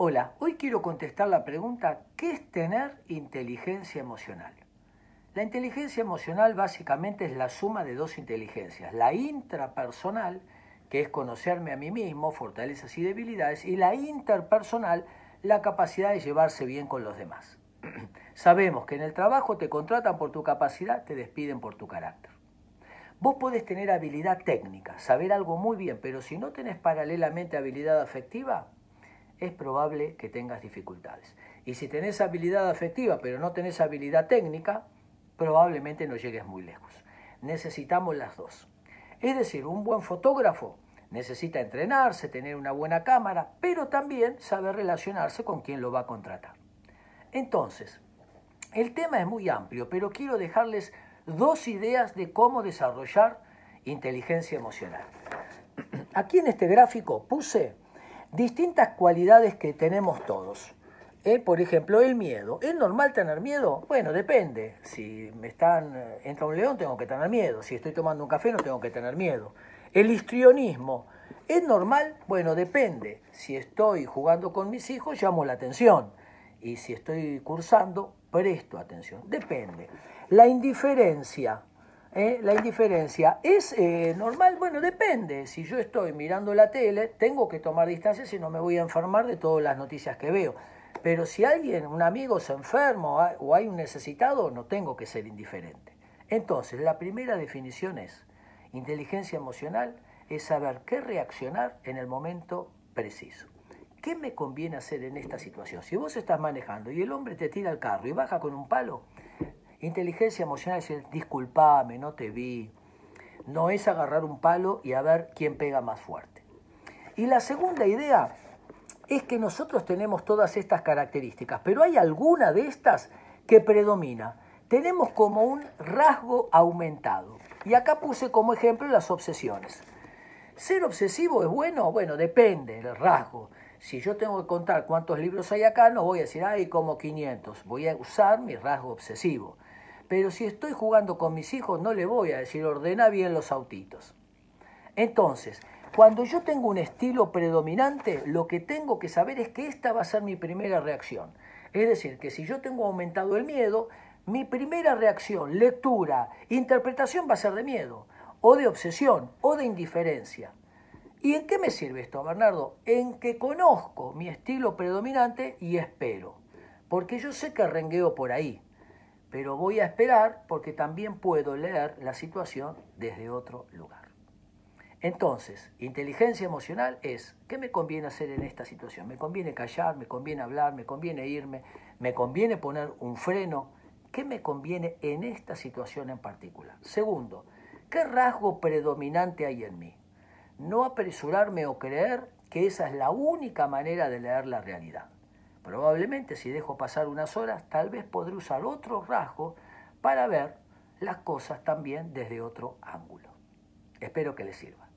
Hola, hoy quiero contestar la pregunta, ¿qué es tener inteligencia emocional? La inteligencia emocional básicamente es la suma de dos inteligencias, la intrapersonal, que es conocerme a mí mismo, fortalezas y debilidades, y la interpersonal, la capacidad de llevarse bien con los demás. Sabemos que en el trabajo te contratan por tu capacidad, te despiden por tu carácter. Vos podés tener habilidad técnica, saber algo muy bien, pero si no tenés paralelamente habilidad afectiva, es probable que tengas dificultades. Y si tenés habilidad afectiva pero no tenés habilidad técnica, probablemente no llegues muy lejos. Necesitamos las dos. Es decir, un buen fotógrafo necesita entrenarse, tener una buena cámara, pero también saber relacionarse con quien lo va a contratar. Entonces, el tema es muy amplio, pero quiero dejarles dos ideas de cómo desarrollar inteligencia emocional. Aquí en este gráfico puse distintas cualidades que tenemos todos. ¿Eh? Por ejemplo, el miedo. ¿Es normal tener miedo? Bueno, depende. Si me están, eh, entra un león, tengo que tener miedo. Si estoy tomando un café, no tengo que tener miedo. El histrionismo. ¿Es normal? Bueno, depende. Si estoy jugando con mis hijos, llamo la atención. Y si estoy cursando, presto atención. Depende. La indiferencia. ¿Eh? La indiferencia es eh, normal, bueno, depende. Si yo estoy mirando la tele, tengo que tomar distancia si no me voy a enfermar de todas las noticias que veo. Pero si alguien, un amigo se enferma o hay un necesitado, no tengo que ser indiferente. Entonces, la primera definición es, inteligencia emocional es saber qué reaccionar en el momento preciso. ¿Qué me conviene hacer en esta situación? Si vos estás manejando y el hombre te tira el carro y baja con un palo, Inteligencia emocional es decir, disculpame, no te vi. No es agarrar un palo y a ver quién pega más fuerte. Y la segunda idea es que nosotros tenemos todas estas características, pero hay alguna de estas que predomina. Tenemos como un rasgo aumentado. Y acá puse como ejemplo las obsesiones. ¿Ser obsesivo es bueno? Bueno, depende del rasgo. Si yo tengo que contar cuántos libros hay acá, no voy a decir, hay como 500. Voy a usar mi rasgo obsesivo. Pero si estoy jugando con mis hijos, no le voy a decir ordena bien los autitos. Entonces, cuando yo tengo un estilo predominante, lo que tengo que saber es que esta va a ser mi primera reacción. Es decir, que si yo tengo aumentado el miedo, mi primera reacción, lectura, interpretación va a ser de miedo, o de obsesión, o de indiferencia. ¿Y en qué me sirve esto, Bernardo? En que conozco mi estilo predominante y espero. Porque yo sé que rengueo por ahí pero voy a esperar porque también puedo leer la situación desde otro lugar. Entonces, inteligencia emocional es, ¿qué me conviene hacer en esta situación? ¿Me conviene callar? ¿Me conviene hablar? ¿Me conviene irme? ¿Me conviene poner un freno? ¿Qué me conviene en esta situación en particular? Segundo, ¿qué rasgo predominante hay en mí? No apresurarme o creer que esa es la única manera de leer la realidad. Probablemente si dejo pasar unas horas, tal vez podré usar otro rasgo para ver las cosas también desde otro ángulo. Espero que les sirva.